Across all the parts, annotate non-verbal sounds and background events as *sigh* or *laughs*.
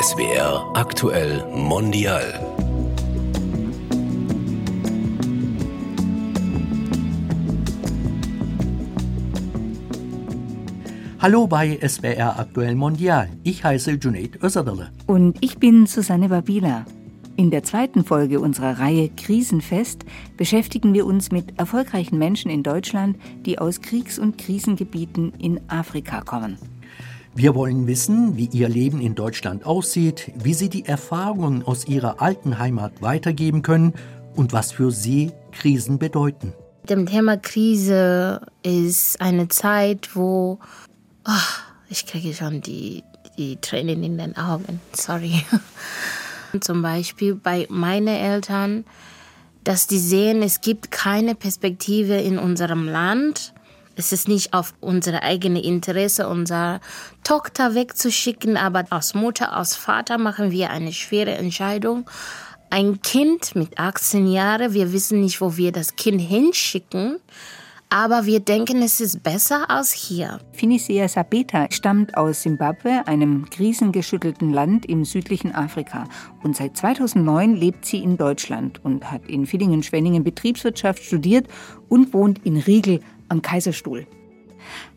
SWR aktuell mondial. Hallo bei SWR aktuell mondial. Ich heiße Junaid Özadale. Und ich bin Susanne Babila. In der zweiten Folge unserer Reihe Krisenfest beschäftigen wir uns mit erfolgreichen Menschen in Deutschland, die aus Kriegs- und Krisengebieten in Afrika kommen. Wir wollen wissen, wie ihr Leben in Deutschland aussieht, wie sie die Erfahrungen aus ihrer alten Heimat weitergeben können und was für sie Krisen bedeuten. Dem Thema Krise ist eine Zeit, wo oh, ich kriege schon die, die Tränen in den Augen. Sorry. *laughs* Zum Beispiel bei meinen Eltern, dass die sehen, es gibt keine Perspektive in unserem Land. Es ist nicht auf unsere eigene Interesse, unsere Tochter wegzuschicken, aber als Mutter, als Vater machen wir eine schwere Entscheidung. Ein Kind mit 18 Jahren, wir wissen nicht, wo wir das Kind hinschicken. Aber wir denken, es ist besser als hier. Finisia Sabeta stammt aus Simbabwe, einem krisengeschüttelten Land im südlichen Afrika. Und seit 2009 lebt sie in Deutschland und hat in Villingen-Schwenningen Betriebswirtschaft studiert und wohnt in Riegel am Kaiserstuhl.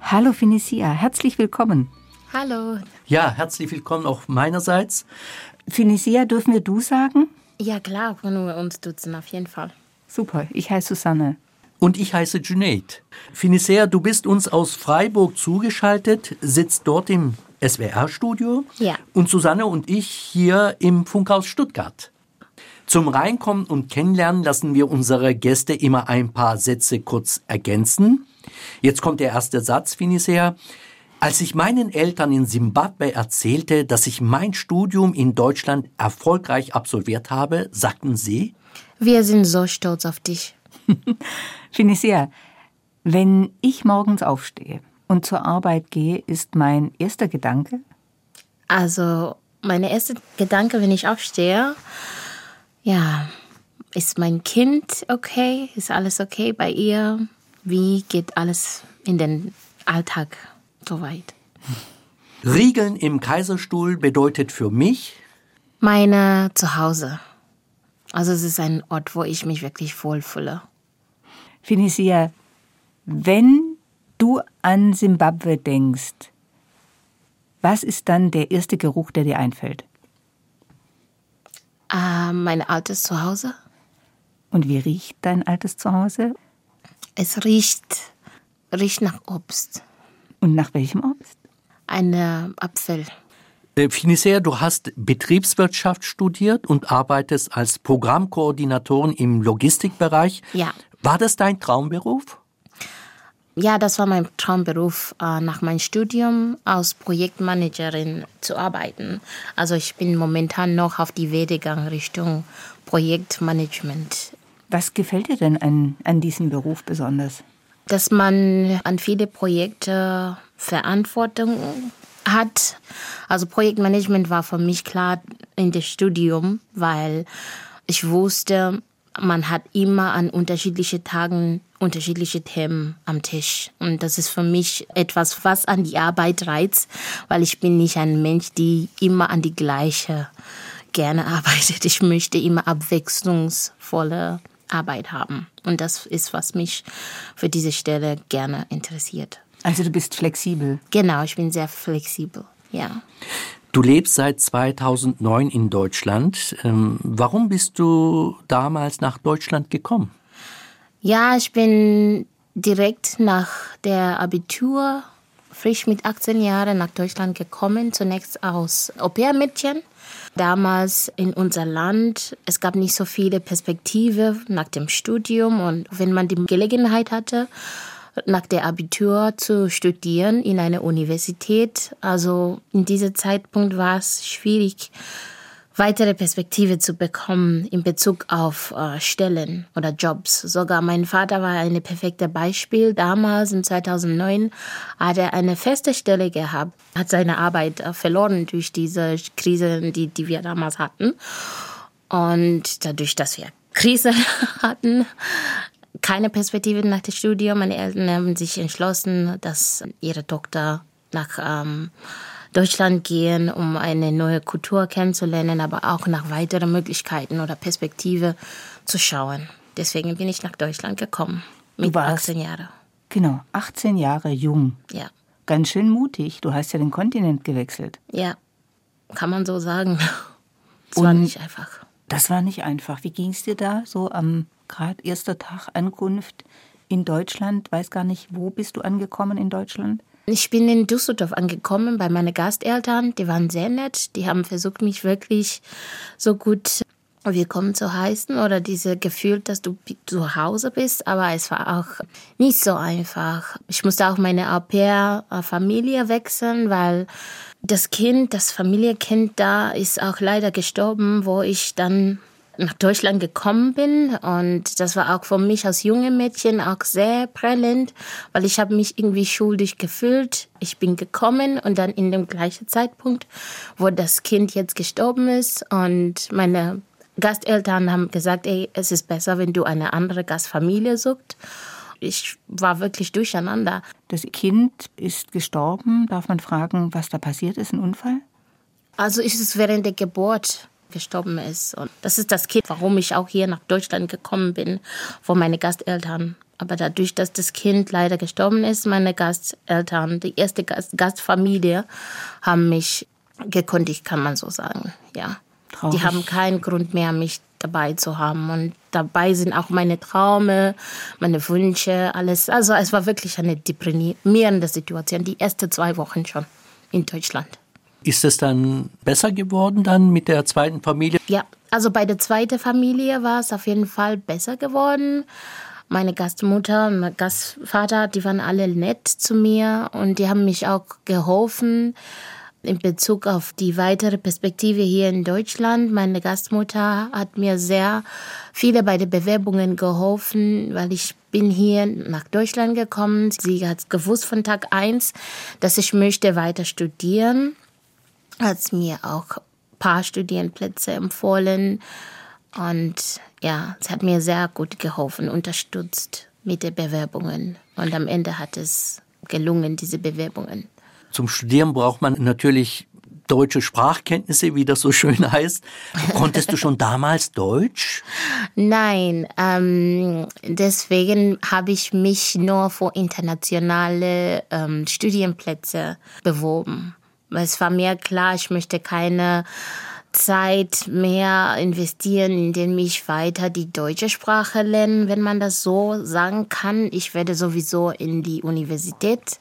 Hallo Finisia, herzlich willkommen. Hallo. Ja, herzlich willkommen auch meinerseits. Finisia, dürfen wir du sagen? Ja, klar, können wir uns duzen, auf jeden Fall. Super, ich heiße Susanne. Und ich heiße Junaid. Finisea, du bist uns aus Freiburg zugeschaltet, sitzt dort im SWR-Studio. Ja. Und Susanne und ich hier im Funkhaus Stuttgart. Zum Reinkommen und Kennenlernen lassen wir unsere Gäste immer ein paar Sätze kurz ergänzen. Jetzt kommt der erste Satz, Finisea. Als ich meinen Eltern in Simbabwe erzählte, dass ich mein Studium in Deutschland erfolgreich absolviert habe, sagten sie, Wir sind so stolz auf dich. *laughs* Finisia, wenn ich morgens aufstehe und zur Arbeit gehe, ist mein erster Gedanke? Also, mein erster Gedanke, wenn ich aufstehe, ja, ist mein Kind okay? Ist alles okay bei ihr? Wie geht alles in den Alltag soweit? Riegeln im Kaiserstuhl bedeutet für mich meine Zuhause. Also es ist ein Ort, wo ich mich wirklich wohlfühle. Finisia, wenn du an Simbabwe denkst, was ist dann der erste Geruch, der dir einfällt? Äh, mein altes Zuhause. Und wie riecht dein altes Zuhause? Es riecht, riecht nach Obst. Und nach welchem Obst? Eine Apfel. Äh, Finisea, du hast Betriebswirtschaft studiert und arbeitest als Programmkoordinatorin im Logistikbereich. Ja. War das dein Traumberuf? Ja, das war mein Traumberuf, äh, nach meinem Studium als Projektmanagerin zu arbeiten. Also ich bin momentan noch auf die Werdegang Richtung Projektmanagement. Was gefällt dir denn an, an diesem Beruf besonders? Dass man an viele Projekte Verantwortung hat. Also Projektmanagement war für mich klar in dem Studium, weil ich wusste, man hat immer an unterschiedlichen Tagen unterschiedliche Themen am Tisch. Und das ist für mich etwas, was an die Arbeit reizt, weil ich bin nicht ein Mensch, die immer an die gleiche gerne *laughs* arbeitet. Ich möchte immer abwechslungsvolle Arbeit haben. Und das ist, was mich für diese Stelle gerne interessiert. Also du bist flexibel. Genau, ich bin sehr flexibel, ja. Du lebst seit 2009 in Deutschland. Ähm, warum bist du damals nach Deutschland gekommen? Ja, ich bin direkt nach der Abitur, frisch mit 18 Jahren nach Deutschland gekommen, zunächst aus Au-pair-Mädchen. Damals in unser Land, es gab nicht so viele Perspektiven nach dem Studium und wenn man die Gelegenheit hatte, nach der Abitur zu studieren in einer Universität. Also in diesem Zeitpunkt war es schwierig, weitere Perspektive zu bekommen in Bezug auf äh, Stellen oder Jobs. Sogar mein Vater war ein perfektes Beispiel. Damals, in 2009, hat er eine feste Stelle gehabt, hat seine Arbeit äh, verloren durch diese Krise, die, die wir damals hatten. Und dadurch, dass wir Krise *laughs* hatten, keine Perspektive nach dem Studium. Meine Eltern haben sich entschlossen, dass ihre Tochter nach ähm, Deutschland gehen, um eine neue Kultur kennenzulernen, aber auch nach weiteren Möglichkeiten oder Perspektive zu schauen. Deswegen bin ich nach Deutschland gekommen. Mit 18 Jahren. Genau, 18 Jahre jung. Ja. Ganz schön mutig. Du hast ja den Kontinent gewechselt. Ja, kann man so sagen. Es war nicht einfach. Das war nicht einfach. Wie ging es dir da so am gerade erster Tag Ankunft in Deutschland? Weiß gar nicht, wo bist du angekommen in Deutschland? Ich bin in Düsseldorf angekommen bei meinen Gasteltern. Die waren sehr nett. Die haben versucht, mich wirklich so gut willkommen zu heißen oder diese Gefühl, dass du zu Hause bist. Aber es war auch nicht so einfach. Ich musste auch meine Au-pair-Familie wechseln, weil das Kind, das Familienkind da ist auch leider gestorben, wo ich dann nach Deutschland gekommen bin und das war auch für mich als junge Mädchen auch sehr prellend, weil ich habe mich irgendwie schuldig gefühlt. Ich bin gekommen und dann in dem gleichen Zeitpunkt, wo das Kind jetzt gestorben ist und meine Gasteltern haben gesagt, ey, es ist besser, wenn du eine andere Gastfamilie suchst. Ich war wirklich durcheinander. Das Kind ist gestorben. Darf man fragen, was da passiert ist, ein Unfall? Also ist es während der Geburt gestorben ist. Und das ist das Kind, warum ich auch hier nach Deutschland gekommen bin, vor meine Gasteltern. Aber dadurch, dass das Kind leider gestorben ist, meine Gasteltern, die erste Gast Gastfamilie, haben mich gekundigt, kann man so sagen. Ja. Traurig. Die haben keinen Grund mehr, mich dabei zu haben. Und dabei sind auch meine Traume, meine Wünsche, alles. Also es war wirklich eine deprimierende Situation, die ersten zwei Wochen schon in Deutschland. Ist es dann besser geworden dann mit der zweiten Familie? Ja, also bei der zweiten Familie war es auf jeden Fall besser geworden. Meine Gastmutter und mein Gastvater, die waren alle nett zu mir und die haben mich auch geholfen in Bezug auf die weitere Perspektive hier in Deutschland. Meine Gastmutter hat mir sehr viele bei den Bewerbungen geholfen, weil ich bin hier nach Deutschland gekommen. Sie hat gewusst von Tag eins, dass ich möchte weiter studieren hat mir auch ein paar Studienplätze empfohlen. Und ja, es hat mir sehr gut geholfen, unterstützt mit den Bewerbungen. Und am Ende hat es gelungen, diese Bewerbungen. Zum Studieren braucht man natürlich deutsche Sprachkenntnisse, wie das so schön *laughs* heißt. Konntest du schon damals Deutsch? Nein, ähm, deswegen habe ich mich nur für internationale ähm, Studienplätze beworben. Es war mir klar, ich möchte keine Zeit mehr investieren, indem ich weiter die deutsche Sprache lerne, wenn man das so sagen kann. Ich werde sowieso in die Universität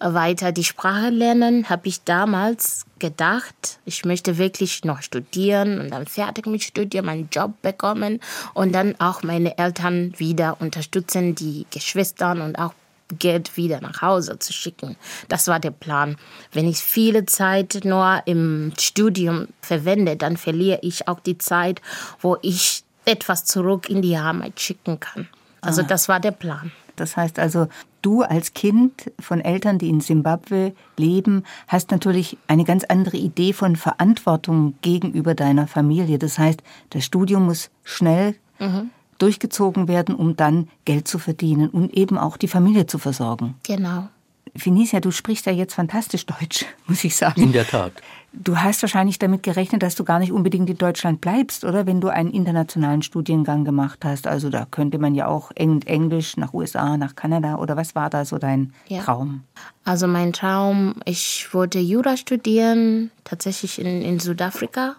weiter die Sprache lernen, habe ich damals gedacht. Ich möchte wirklich noch studieren und dann fertig mit Studium, meinen Job bekommen und dann auch meine Eltern wieder unterstützen, die Geschwistern und auch Geld wieder nach Hause zu schicken. Das war der Plan. Wenn ich viele Zeit nur im Studium verwende, dann verliere ich auch die Zeit, wo ich etwas zurück in die Heimat schicken kann. Also ah. das war der Plan. Das heißt also, du als Kind von Eltern, die in Simbabwe leben, hast natürlich eine ganz andere Idee von Verantwortung gegenüber deiner Familie. Das heißt, das Studium muss schnell mhm durchgezogen werden, um dann Geld zu verdienen und eben auch die Familie zu versorgen. Genau. Finicia, du sprichst ja jetzt fantastisch Deutsch, *laughs* muss ich sagen. In der Tat. Du hast wahrscheinlich damit gerechnet, dass du gar nicht unbedingt in Deutschland bleibst, oder? Wenn du einen internationalen Studiengang gemacht hast. Also da könnte man ja auch Englisch nach USA, nach Kanada. Oder was war da so dein ja. Traum? Also mein Traum, ich wollte Jura studieren, tatsächlich in, in Südafrika.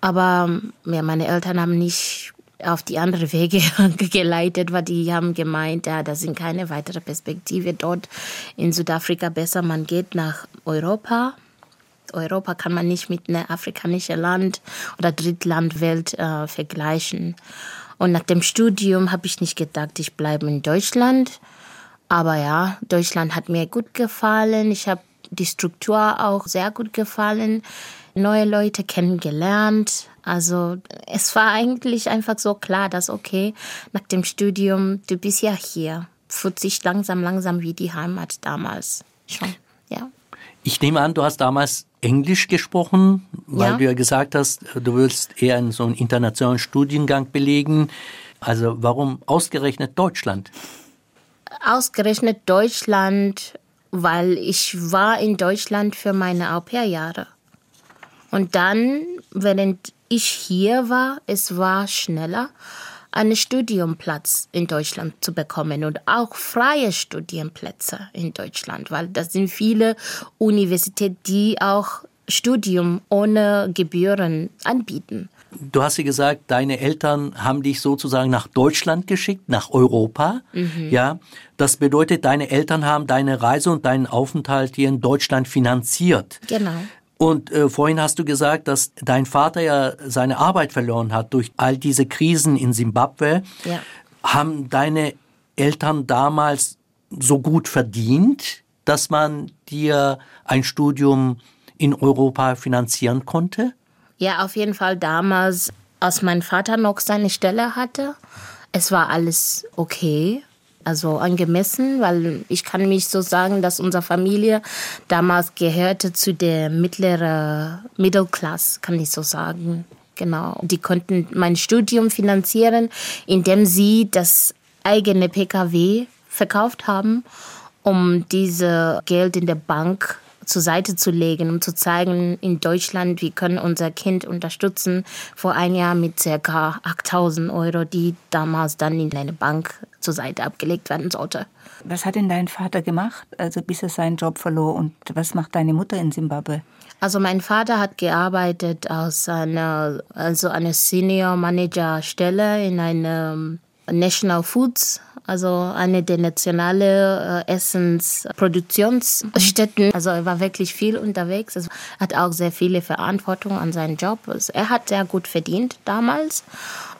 Aber ja, meine Eltern haben nicht auf die andere Wege *laughs* geleitet, weil die haben gemeint, ja, da sind keine weitere Perspektive dort in Südafrika besser. Man geht nach Europa. Europa kann man nicht mit einem afrikanischen Land oder Drittlandwelt äh, vergleichen. Und nach dem Studium habe ich nicht gedacht, ich bleibe in Deutschland. Aber ja, Deutschland hat mir gut gefallen. Ich habe die Struktur auch sehr gut gefallen. Neue Leute kennengelernt. Also es war eigentlich einfach so klar, dass okay, nach dem Studium, du bist ja hier. Fühlt sich langsam, langsam wie die Heimat damals schon, ja. Ich nehme an, du hast damals Englisch gesprochen, weil ja. du ja gesagt hast, du willst eher in so einen internationalen Studiengang belegen. Also warum ausgerechnet Deutschland? Ausgerechnet Deutschland, weil ich war in Deutschland für meine Au-pair-Jahre. Und dann, während ich hier war, es war schneller, einen Studiumplatz in Deutschland zu bekommen und auch freie Studienplätze in Deutschland, weil das sind viele Universitäten, die auch Studium ohne Gebühren anbieten. Du hast ja gesagt, deine Eltern haben dich sozusagen nach Deutschland geschickt, nach Europa. Mhm. Ja, das bedeutet, deine Eltern haben deine Reise und deinen Aufenthalt hier in Deutschland finanziert. Genau. Und äh, vorhin hast du gesagt, dass dein Vater ja seine Arbeit verloren hat durch all diese Krisen in Simbabwe. Ja. Haben deine Eltern damals so gut verdient, dass man dir ein Studium in Europa finanzieren konnte? Ja, auf jeden Fall damals, als mein Vater noch seine Stelle hatte. Es war alles okay, also angemessen, weil ich kann mich so sagen, dass unsere Familie damals gehörte zu der mittleren Middle Class, kann ich so sagen. Genau. Die konnten mein Studium finanzieren, indem sie das eigene PKW verkauft haben, um diese Geld in der Bank zur Seite zu legen, um zu zeigen, in Deutschland, wir können unser Kind unterstützen. Vor ein Jahr mit ca. 8000 Euro, die damals dann in eine Bank zur Seite abgelegt werden sollte. Was hat denn dein Vater gemacht, also bis er seinen Job verlor? Und was macht deine Mutter in Simbabwe? Also mein Vater hat gearbeitet als eine, also eine Senior Manager Stelle in einem National Foods also eine der nationalen äh, Essensproduktionsstätten. Also er war wirklich viel unterwegs. Also er hat auch sehr viele Verantwortung an seinen Job. Also er hat sehr gut verdient damals.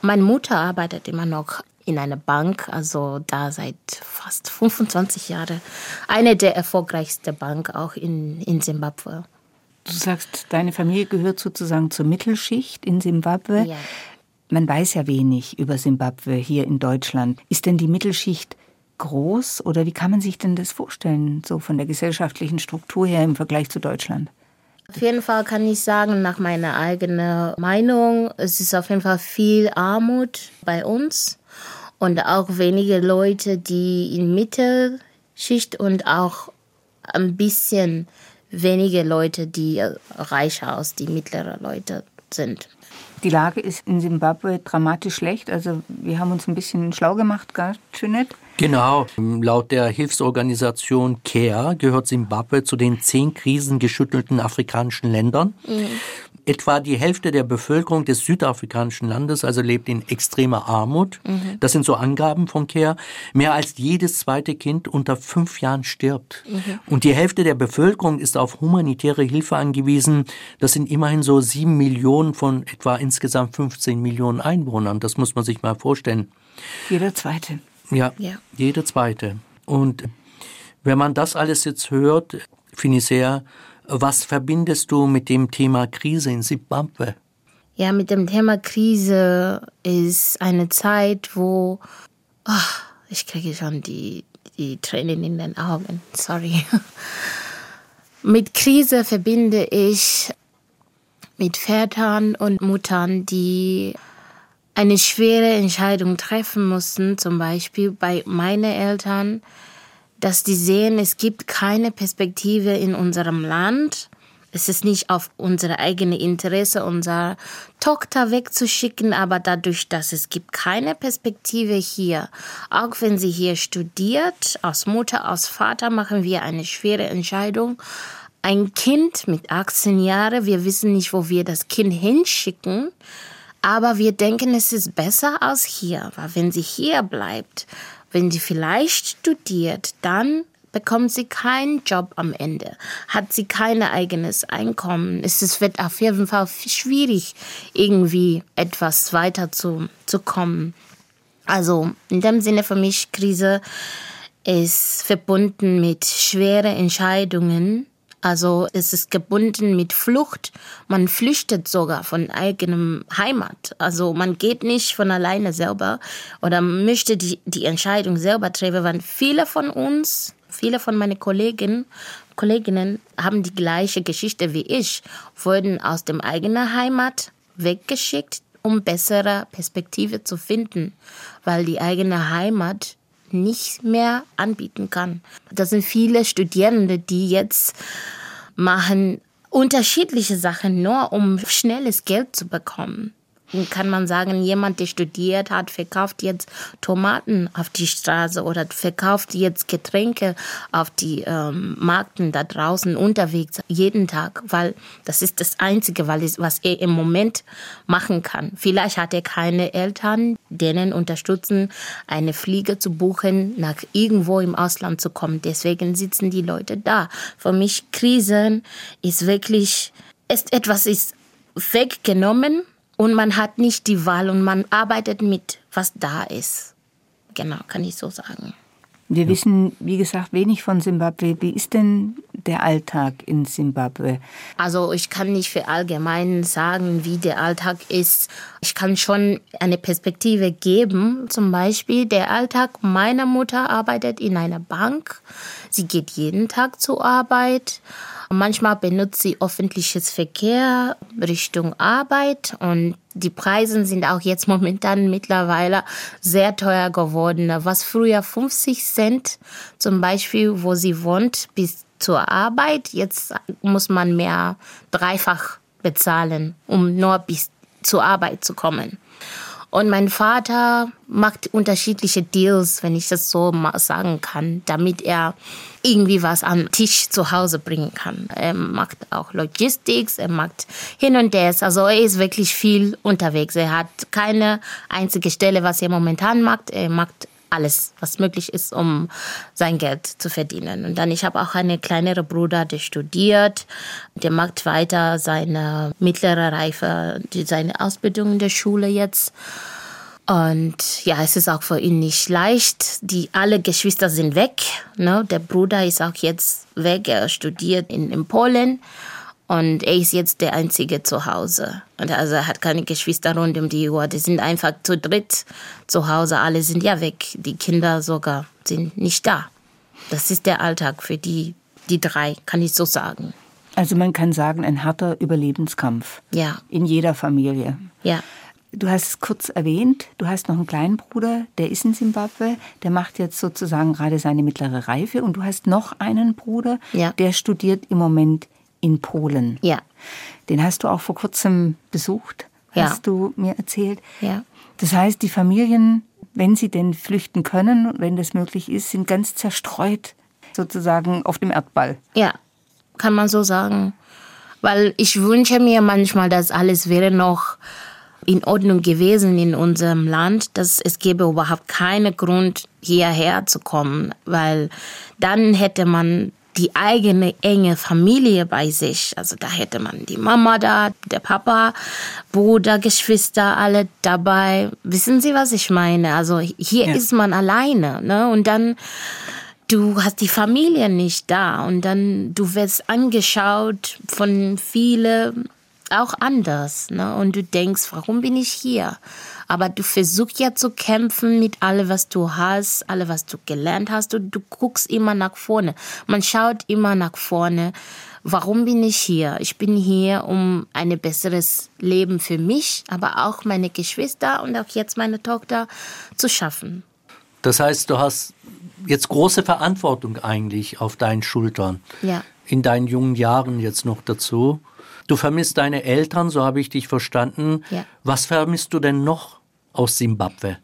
Meine Mutter arbeitet immer noch in einer Bank, also da seit fast 25 Jahren. Eine der erfolgreichsten Bank auch in, in Simbabwe. Du sagst, deine Familie gehört sozusagen zur Mittelschicht in Simbabwe. Ja. Man weiß ja wenig über Simbabwe hier in Deutschland. Ist denn die Mittelschicht groß oder wie kann man sich denn das vorstellen, so von der gesellschaftlichen Struktur her im Vergleich zu Deutschland? Auf jeden Fall kann ich sagen, nach meiner eigenen Meinung, es ist auf jeden Fall viel Armut bei uns und auch wenige Leute, die in Mittelschicht und auch ein bisschen wenige Leute, die reicher als die mittleren Leute sind. Die Lage ist in Simbabwe dramatisch schlecht. Also wir haben uns ein bisschen schlau gemacht, gell, Jeanette? Genau. Laut der Hilfsorganisation CARE gehört Simbabwe zu den zehn krisengeschüttelten afrikanischen Ländern. Mhm. Etwa die Hälfte der Bevölkerung des südafrikanischen Landes also lebt in extremer Armut. Mhm. Das sind so Angaben von CARE. Mehr als jedes zweite Kind unter fünf Jahren stirbt. Mhm. Und die Hälfte der Bevölkerung ist auf humanitäre Hilfe angewiesen. Das sind immerhin so sieben Millionen von etwa insgesamt 15 Millionen Einwohnern. Das muss man sich mal vorstellen. Jeder zweite. Ja, ja. jeder zweite. Und wenn man das alles jetzt hört, finde ich sehr was verbindest du mit dem Thema Krise in Simbabwe? Ja, mit dem Thema Krise ist eine Zeit, wo oh, ich kriege schon die, die Tränen in den Augen. Sorry. *laughs* Mit Krise verbinde ich mit Vätern und Muttern, die eine schwere Entscheidung treffen mussten. Zum Beispiel bei meinen Eltern dass die sehen, es gibt keine Perspektive in unserem Land. Es ist nicht auf unsere eigene Interesse, unsere Tochter wegzuschicken, aber dadurch, dass es gibt keine Perspektive hier, auch wenn sie hier studiert, als Mutter, als Vater machen wir eine schwere Entscheidung. Ein Kind mit 18 Jahren, wir wissen nicht, wo wir das Kind hinschicken, aber wir denken, es ist besser als hier, weil wenn sie hier bleibt, wenn sie vielleicht studiert, dann bekommt sie keinen Job am Ende, hat sie kein eigenes Einkommen. Es wird auf jeden Fall schwierig, irgendwie etwas weiter zu, zu kommen. Also in dem Sinne für mich, Krise ist verbunden mit schweren Entscheidungen, also es ist gebunden mit Flucht. Man flüchtet sogar von eigenem Heimat. Also man geht nicht von alleine selber oder möchte die, die Entscheidung selber treffen, weil viele von uns, viele von meinen Kollegen, Kolleginnen haben die gleiche Geschichte wie ich, wurden aus dem eigenen Heimat weggeschickt, um bessere Perspektive zu finden, weil die eigene Heimat nicht mehr anbieten kann. Das sind viele Studierende, die jetzt machen unterschiedliche Sachen nur, um schnelles Geld zu bekommen kann man sagen, jemand, der studiert hat, verkauft jetzt Tomaten auf die Straße oder verkauft jetzt Getränke auf die ähm, Markten da draußen unterwegs jeden Tag, weil das ist das Einzige, was er im Moment machen kann. Vielleicht hat er keine Eltern, denen unterstützen, eine Fliege zu buchen, nach irgendwo im Ausland zu kommen. Deswegen sitzen die Leute da. Für mich Krisen ist wirklich, ist etwas ist weggenommen und man hat nicht die Wahl und man arbeitet mit, was da ist. Genau, kann ich so sagen. Wir ja. wissen, wie gesagt, wenig von Simbabwe. Wie ist denn der Alltag in Simbabwe? Also ich kann nicht für allgemein sagen, wie der Alltag ist. Ich kann schon eine Perspektive geben. Zum Beispiel der Alltag meiner Mutter arbeitet in einer Bank. Sie geht jeden Tag zur Arbeit. Manchmal benutzt sie öffentliches Verkehr Richtung Arbeit und die Preise sind auch jetzt *laughs* momentan mittlerweile sehr teuer geworden. Was früher 50 Cent zum Beispiel, wo sie wohnt, bis zur Arbeit, jetzt muss man mehr dreifach bezahlen, um nur bis zur Arbeit zu kommen. Und mein Vater macht unterschiedliche Deals, wenn ich das so sagen kann, damit er irgendwie was am Tisch zu Hause bringen kann. Er macht auch Logistics, er macht hin und das. Also er ist wirklich viel unterwegs. Er hat keine einzige Stelle, was er momentan macht. Er macht alles, was möglich ist, um sein Geld zu verdienen. Und dann, ich habe auch einen kleineren Bruder, der studiert, der macht weiter seine mittlere Reife, seine Ausbildung in der Schule jetzt. Und ja, es ist auch für ihn nicht leicht. Die alle Geschwister sind weg. Ne? Der Bruder ist auch jetzt weg. Er studiert in, in Polen. Und er ist jetzt der Einzige zu Hause. Und also er hat keine Geschwister rund um die Uhr. Die sind einfach zu dritt zu Hause. Alle sind ja weg. Die Kinder sogar sind nicht da. Das ist der Alltag für die, die drei, kann ich so sagen. Also man kann sagen, ein harter Überlebenskampf. Ja. In jeder Familie. Ja. Du hast es kurz erwähnt, du hast noch einen kleinen Bruder, der ist in Simbabwe, der macht jetzt sozusagen gerade seine mittlere Reife und du hast noch einen Bruder, ja. der studiert im Moment in Polen. Ja. Den hast du auch vor kurzem besucht, ja. hast du mir erzählt. Ja. Das heißt, die Familien, wenn sie denn flüchten können, wenn das möglich ist, sind ganz zerstreut sozusagen auf dem Erdball. Ja, kann man so sagen. Weil ich wünsche mir manchmal, dass alles wäre noch in Ordnung gewesen in unserem Land, dass es gäbe überhaupt keinen Grund, hierher zu kommen, weil dann hätte man die eigene enge Familie bei sich. Also da hätte man die Mama da, der Papa, Bruder, Geschwister, alle dabei. Wissen Sie, was ich meine? Also hier ja. ist man alleine, ne? Und dann du hast die Familie nicht da und dann du wirst angeschaut von vielen auch anders, ne? Und du denkst, warum bin ich hier? Aber du versuchst ja zu kämpfen mit allem, was du hast, allem, was du gelernt hast. Und du guckst immer nach vorne. Man schaut immer nach vorne. Warum bin ich hier? Ich bin hier, um ein besseres Leben für mich, aber auch meine Geschwister und auch jetzt meine Tochter zu schaffen. Das heißt, du hast jetzt große Verantwortung eigentlich auf deinen Schultern. Ja. In deinen jungen Jahren jetzt noch dazu. Du vermisst deine Eltern, so habe ich dich verstanden. Ja. Was vermisst du denn noch aus Simbabwe?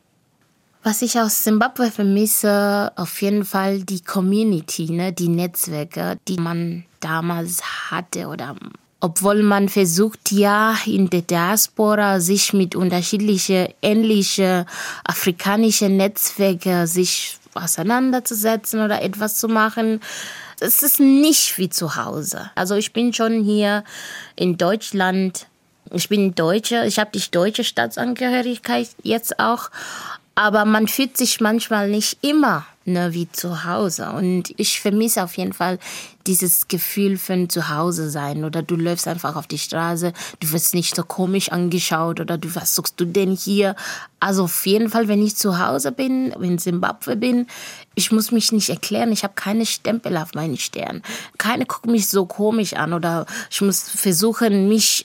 Was ich aus Simbabwe vermisse, auf jeden Fall die Community, ne, die Netzwerke, die man damals hatte oder obwohl man versucht ja in der Diaspora sich mit unterschiedlichen ähnlichen afrikanischen Netzwerken sich auseinanderzusetzen oder etwas zu machen. Es ist nicht wie zu Hause. Also ich bin schon hier in Deutschland ich bin Deutsche, ich habe die deutsche Staatsangehörigkeit jetzt auch, aber man fühlt sich manchmal nicht immer ne, wie zu Hause. Und ich vermisse auf jeden Fall dieses Gefühl von zu Hause sein. Oder du läufst einfach auf die Straße, du wirst nicht so komisch angeschaut oder du, was suchst du denn hier? Also auf jeden Fall, wenn ich zu Hause bin, in Simbabwe bin, ich muss mich nicht erklären, ich habe keine Stempel auf meinen Stern. Keine guckt mich so komisch an oder ich muss versuchen, mich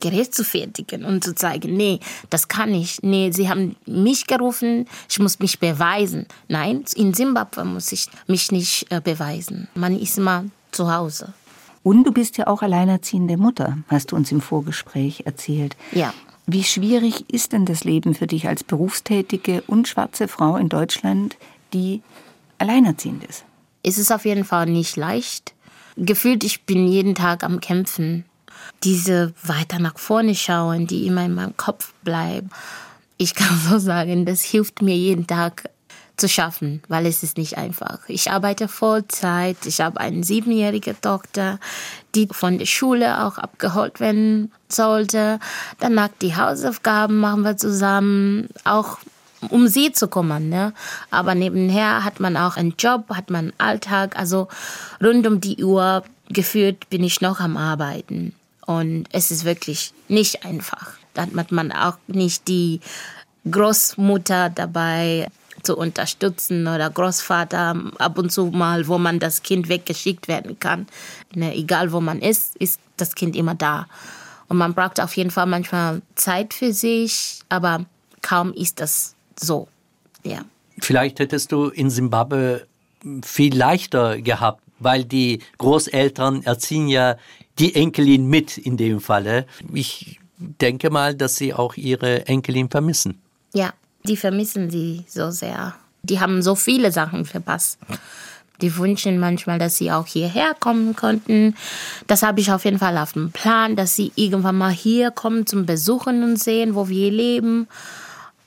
Gerät zu fertigen und zu zeigen, nee, das kann ich. Nee, sie haben mich gerufen, ich muss mich beweisen. Nein, in Simbabwe muss ich mich nicht äh, beweisen. Man ist immer zu Hause. Und du bist ja auch alleinerziehende Mutter, hast du uns im Vorgespräch erzählt. Ja. Wie schwierig ist denn das Leben für dich als berufstätige und schwarze Frau in Deutschland, die alleinerziehend ist? Es ist auf jeden Fall nicht leicht. Gefühlt, ich bin jeden Tag am Kämpfen. Diese weiter nach vorne schauen, die immer in meinem Kopf bleiben. Ich kann so sagen, das hilft mir jeden Tag zu schaffen, weil es ist nicht einfach. Ich arbeite Vollzeit, ich habe eine siebenjährige Tochter, die von der Schule auch abgeholt werden sollte. Danach die Hausaufgaben machen wir zusammen, auch um sie zu kümmern. Ne? Aber nebenher hat man auch einen Job, hat man einen Alltag. Also rund um die Uhr geführt bin ich noch am Arbeiten. Und es ist wirklich nicht einfach. Da hat man auch nicht die Großmutter dabei, zu unterstützen oder Großvater ab und zu mal, wo man das Kind weggeschickt werden kann. Ne, egal wo man ist, ist das Kind immer da. Und man braucht auf jeden Fall manchmal Zeit für sich, aber kaum ist das so. Ja. Vielleicht hättest du in Simbabwe viel leichter gehabt, weil die Großeltern erziehen ja die Enkelin mit in dem Falle. Ich denke mal, dass sie auch ihre Enkelin vermissen. Ja, die vermissen sie so sehr. Die haben so viele Sachen verpasst. Die wünschen manchmal, dass sie auch hierher kommen könnten. Das habe ich auf jeden Fall auf dem Plan, dass sie irgendwann mal hier kommen zum Besuchen und sehen, wo wir leben.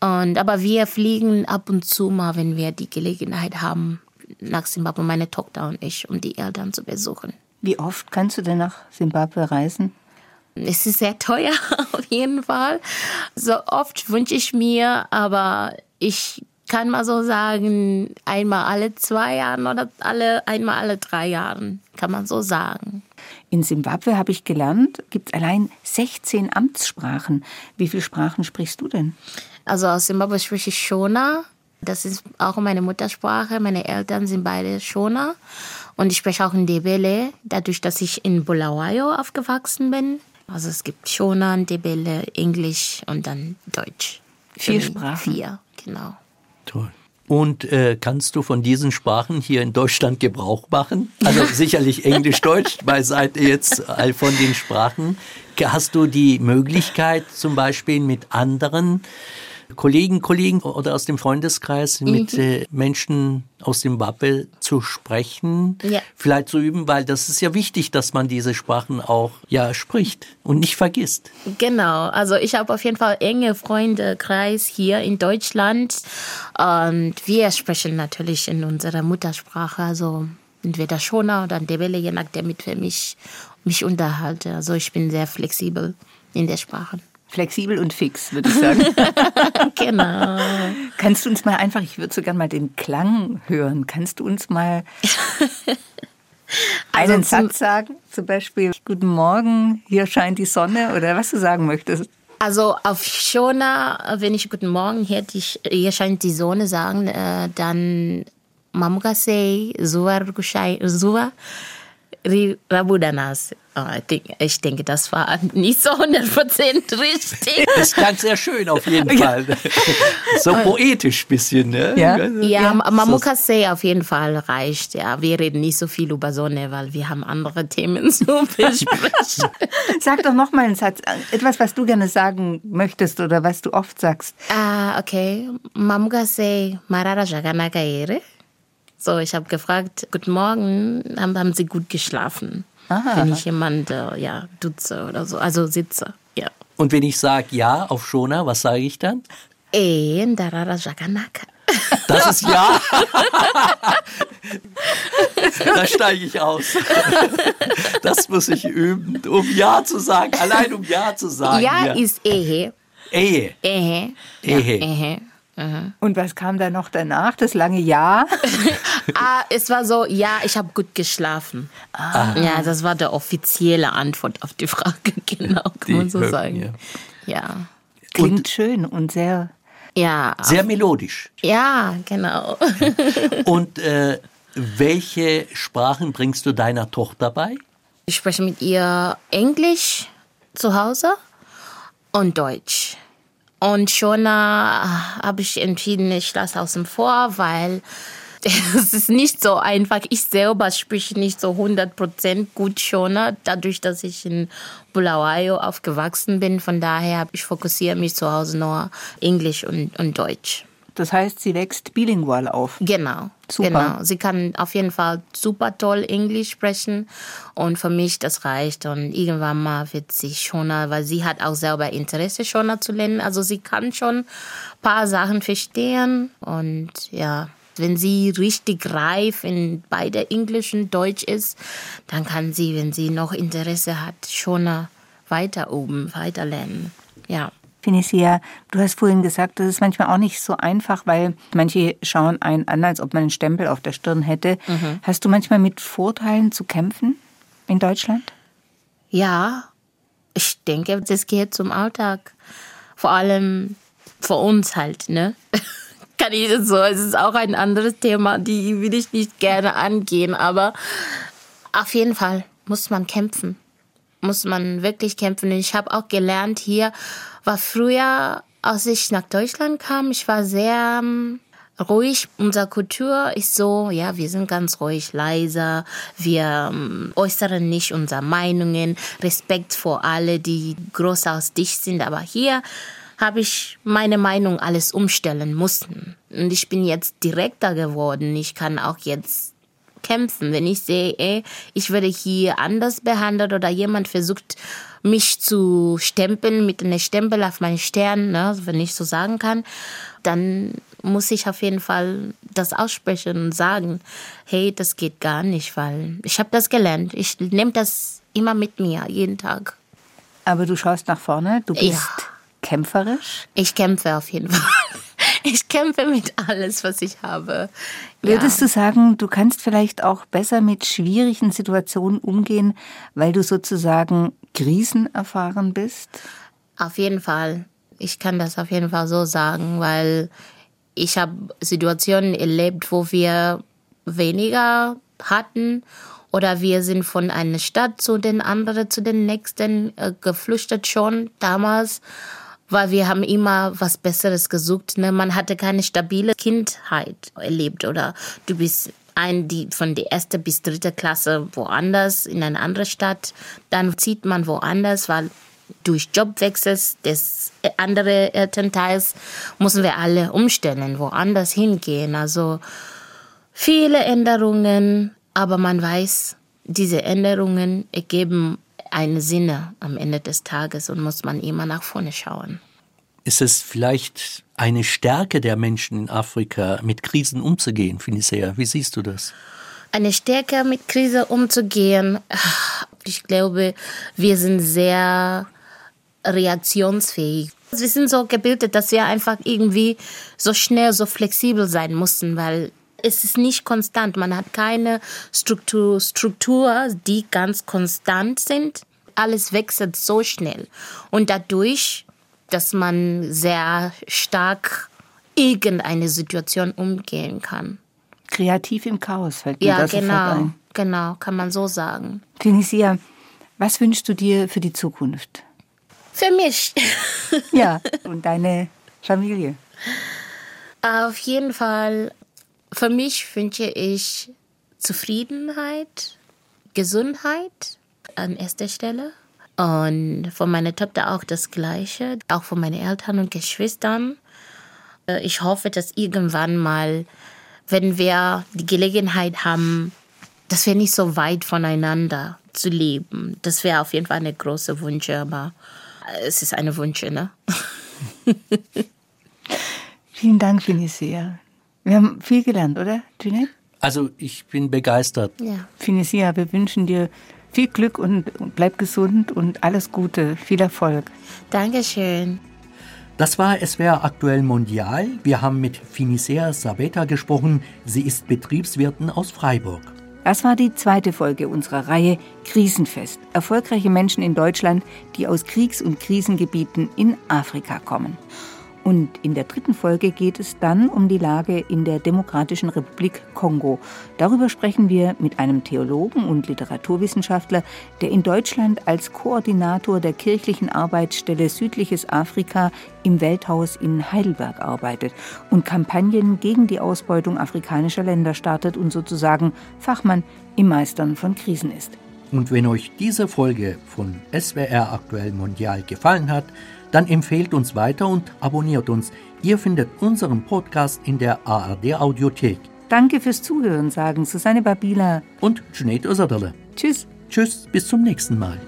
Und, aber wir fliegen ab und zu mal, wenn wir die Gelegenheit haben, nach Simbabwe, meine Tochter und ich, um die Eltern zu besuchen. Wie oft kannst du denn nach Simbabwe reisen? Es ist sehr teuer, *laughs* auf jeden Fall. So oft wünsche ich mir, aber ich kann mal so sagen, einmal alle zwei Jahren oder alle, einmal alle drei Jahren, kann man so sagen. In Simbabwe habe ich gelernt, gibt es allein 16 Amtssprachen. Wie viele Sprachen sprichst du denn? Also aus Simbabwe spreche ich Shona. Das ist auch meine Muttersprache. Meine Eltern sind beide Shona. Und ich spreche auch Ndebele, dadurch, dass ich in Bulawayo aufgewachsen bin. Also es gibt Shona, Ndebele, Englisch und dann Deutsch. Vier Sprachen? Vier, genau. Toll. Und äh, kannst du von diesen Sprachen hier in Deutschland Gebrauch machen? Also *laughs* sicherlich Englisch, Deutsch beiseite jetzt all von den Sprachen. Hast du die Möglichkeit zum Beispiel mit anderen Kollegen, Kollegen oder aus dem Freundeskreis mhm. mit äh, Menschen aus dem Wappel zu sprechen, ja. vielleicht zu üben, weil das ist ja wichtig, dass man diese Sprachen auch ja spricht und nicht vergisst. Genau, also ich habe auf jeden Fall enge Freundekreis hier in Deutschland und wir sprechen natürlich in unserer Muttersprache, also entweder Shona oder Ndebele, je nachdem, mit wem ich mich unterhalte. Also ich bin sehr flexibel in der Sprache. Flexibel und fix, würde ich sagen. *laughs* genau. Kannst du uns mal einfach, ich würde so gerne mal den Klang hören, kannst du uns mal *laughs* einen also Satz sagen? Zum Beispiel, guten Morgen, hier scheint die Sonne oder was du sagen möchtest. Also auf Shona, wenn ich guten Morgen, hier, die, hier scheint die Sonne sagen, äh, dann Mamukasei, Zuwa, Zuwa, Rabudanas. Ah, ich denke, das war nicht so 100% richtig. *laughs* Das klang sehr schön auf jeden Fall. So poetisch ein bisschen. Ne? Ja, ja Mamukase auf jeden Fall reicht. Ja, wir reden nicht so viel über Sonne, weil wir haben andere Themen *laughs* zu besprechen. Sag doch noch mal einen Satz. Etwas, was du gerne sagen möchtest oder was du oft sagst. Ah, okay. Mamukase marara jaganaka So, ich habe gefragt, guten Morgen, haben, haben Sie gut geschlafen? Aha. wenn ich jemand äh, ja, dutze oder so, also sitze. Ja. Und wenn ich sage ja auf Shona, was sage ich dann? Eh, ndarara jaganaka. Das ist ja. *laughs* da steige ich aus. Das muss ich üben, um Ja zu sagen. Allein um Ja zu sagen. Ja, ja. ist Ehe. Ehe. Ehe. Ehe. Ja, Ehe. Mhm. Und was kam da noch danach? Das lange Ja? *laughs* ah, es war so, ja, ich habe gut geschlafen. Ah. Ja, das war der offizielle Antwort auf die Frage, *laughs* genau, kann die man so Höpen, sagen. Ja. ja. Klingt und, schön und sehr. Ja. Sehr melodisch. Ja, genau. *laughs* und äh, welche Sprachen bringst du deiner Tochter bei? Ich spreche mit ihr Englisch zu Hause und Deutsch. Und schon äh, habe ich entschieden, ich lasse außen vor, weil *laughs* es ist nicht so einfach. Ich selber spreche nicht so 100% gut Shona, dadurch, dass ich in Bulawayo aufgewachsen bin. Von daher ich fokussiere mich zu Hause nur Englisch und, und Deutsch. Das heißt, sie wächst bilingual auf. Genau. Super. Genau. Sie kann auf jeden Fall super toll Englisch sprechen. Und für mich, das reicht. Und irgendwann mal wird sie schon, weil sie hat auch selber Interesse schon zu lernen. Also sie kann schon ein paar Sachen verstehen. Und ja, wenn sie richtig reif in beide Englisch und Deutsch ist, dann kann sie, wenn sie noch Interesse hat, schon weiter oben, weiter lernen. Ja. Finicia, du hast vorhin gesagt, das ist manchmal auch nicht so einfach, weil manche schauen einen an, als ob man einen Stempel auf der Stirn hätte. Mhm. Hast du manchmal mit Vorteilen zu kämpfen in Deutschland? Ja, ich denke, das gehört zum Alltag. Vor allem für uns halt, ne? *laughs* Kann ich das so? Es ist auch ein anderes Thema, die will ich nicht gerne angehen, aber auf jeden Fall muss man kämpfen. Muss man wirklich kämpfen. Ich habe auch gelernt hier, war früher, als ich nach Deutschland kam, ich war sehr ähm, ruhig. Unsere Kultur ist so, ja, wir sind ganz ruhig, leiser. Wir ähm, äußern nicht unsere Meinungen. Respekt vor alle, die groß aus dich sind. Aber hier habe ich meine Meinung alles umstellen müssen. Und ich bin jetzt direkter geworden. Ich kann auch jetzt kämpfen, wenn ich sehe, ey, ich werde hier anders behandelt oder jemand versucht, mich zu stempeln mit einem Stempel auf meinen Stern, ne, wenn ich so sagen kann, dann muss ich auf jeden Fall das aussprechen und sagen, hey, das geht gar nicht, weil ich habe das gelernt. Ich nehme das immer mit mir, jeden Tag. Aber du schaust nach vorne, du bist ja. kämpferisch? Ich kämpfe auf jeden Fall. Ich kämpfe mit alles, was ich habe. Würdest ja. du sagen, du kannst vielleicht auch besser mit schwierigen Situationen umgehen, weil du sozusagen krisenerfahren bist? Auf jeden Fall. Ich kann das auf jeden Fall so sagen, weil ich habe Situationen erlebt, wo wir weniger hatten oder wir sind von einer Stadt zu den anderen, zu den nächsten äh, geflüchtet schon damals, weil wir haben immer was Besseres gesucht. Ne? Man hatte keine stabile Kindheit erlebt oder du bist ein, die von der ersten bis dritte Klasse woanders in eine andere Stadt. Dann zieht man woanders, weil durch Jobwechsel des anderen Elternteils müssen wir alle umstellen, woanders hingehen. Also viele Änderungen, aber man weiß, diese Änderungen ergeben einen Sinne am Ende des Tages und muss man immer nach vorne schauen. Ist es vielleicht eine Stärke der Menschen in Afrika, mit Krisen umzugehen, Finisea? Wie siehst du das? Eine Stärke, mit Krise umzugehen. Ich glaube, wir sind sehr reaktionsfähig. Wir sind so gebildet, dass wir einfach irgendwie so schnell, so flexibel sein mussten, weil es ist nicht konstant. Man hat keine Struktur, Struktur, die ganz konstant sind. Alles wechselt so schnell. Und dadurch dass man sehr stark irgendeine Situation umgehen kann. Kreativ im Chaos fällt mir ja, das genau, ein. genau, kann man so sagen. Tunisia, was wünschst du dir für die Zukunft? Für mich. ja, *laughs* und deine Familie. Auf jeden Fall, für mich wünsche ich Zufriedenheit, Gesundheit an erster Stelle und von meiner Tochter auch das Gleiche, auch von meinen Eltern und Geschwistern. Äh, ich hoffe, dass irgendwann mal, wenn wir die Gelegenheit haben, dass wir nicht so weit voneinander zu leben. Das wäre auf jeden Fall eine große Wunsch, aber es ist eine Wunsch, ne? *laughs* Vielen Dank, Finicia. Wir haben viel gelernt, oder, Jeanette? Also ich bin begeistert. Ja. Finicia, wir wünschen dir viel Glück und bleib gesund und alles Gute, viel Erfolg. Dankeschön. Das war SWR Aktuell Mondial. Wir haben mit Finisea Sabeta gesprochen. Sie ist Betriebswirtin aus Freiburg. Das war die zweite Folge unserer Reihe Krisenfest. Erfolgreiche Menschen in Deutschland, die aus Kriegs- und Krisengebieten in Afrika kommen. Und in der dritten Folge geht es dann um die Lage in der Demokratischen Republik Kongo. Darüber sprechen wir mit einem Theologen und Literaturwissenschaftler, der in Deutschland als Koordinator der kirchlichen Arbeitsstelle Südliches Afrika im Welthaus in Heidelberg arbeitet und Kampagnen gegen die Ausbeutung afrikanischer Länder startet und sozusagen Fachmann im Meistern von Krisen ist. Und wenn euch diese Folge von SWR Aktuell Mondial gefallen hat, dann empfehlt uns weiter und abonniert uns. Ihr findet unseren Podcast in der ARD Audiothek. Danke fürs Zuhören, sagen Susanne Babila und Junaid Özadale. Tschüss. Tschüss, bis zum nächsten Mal.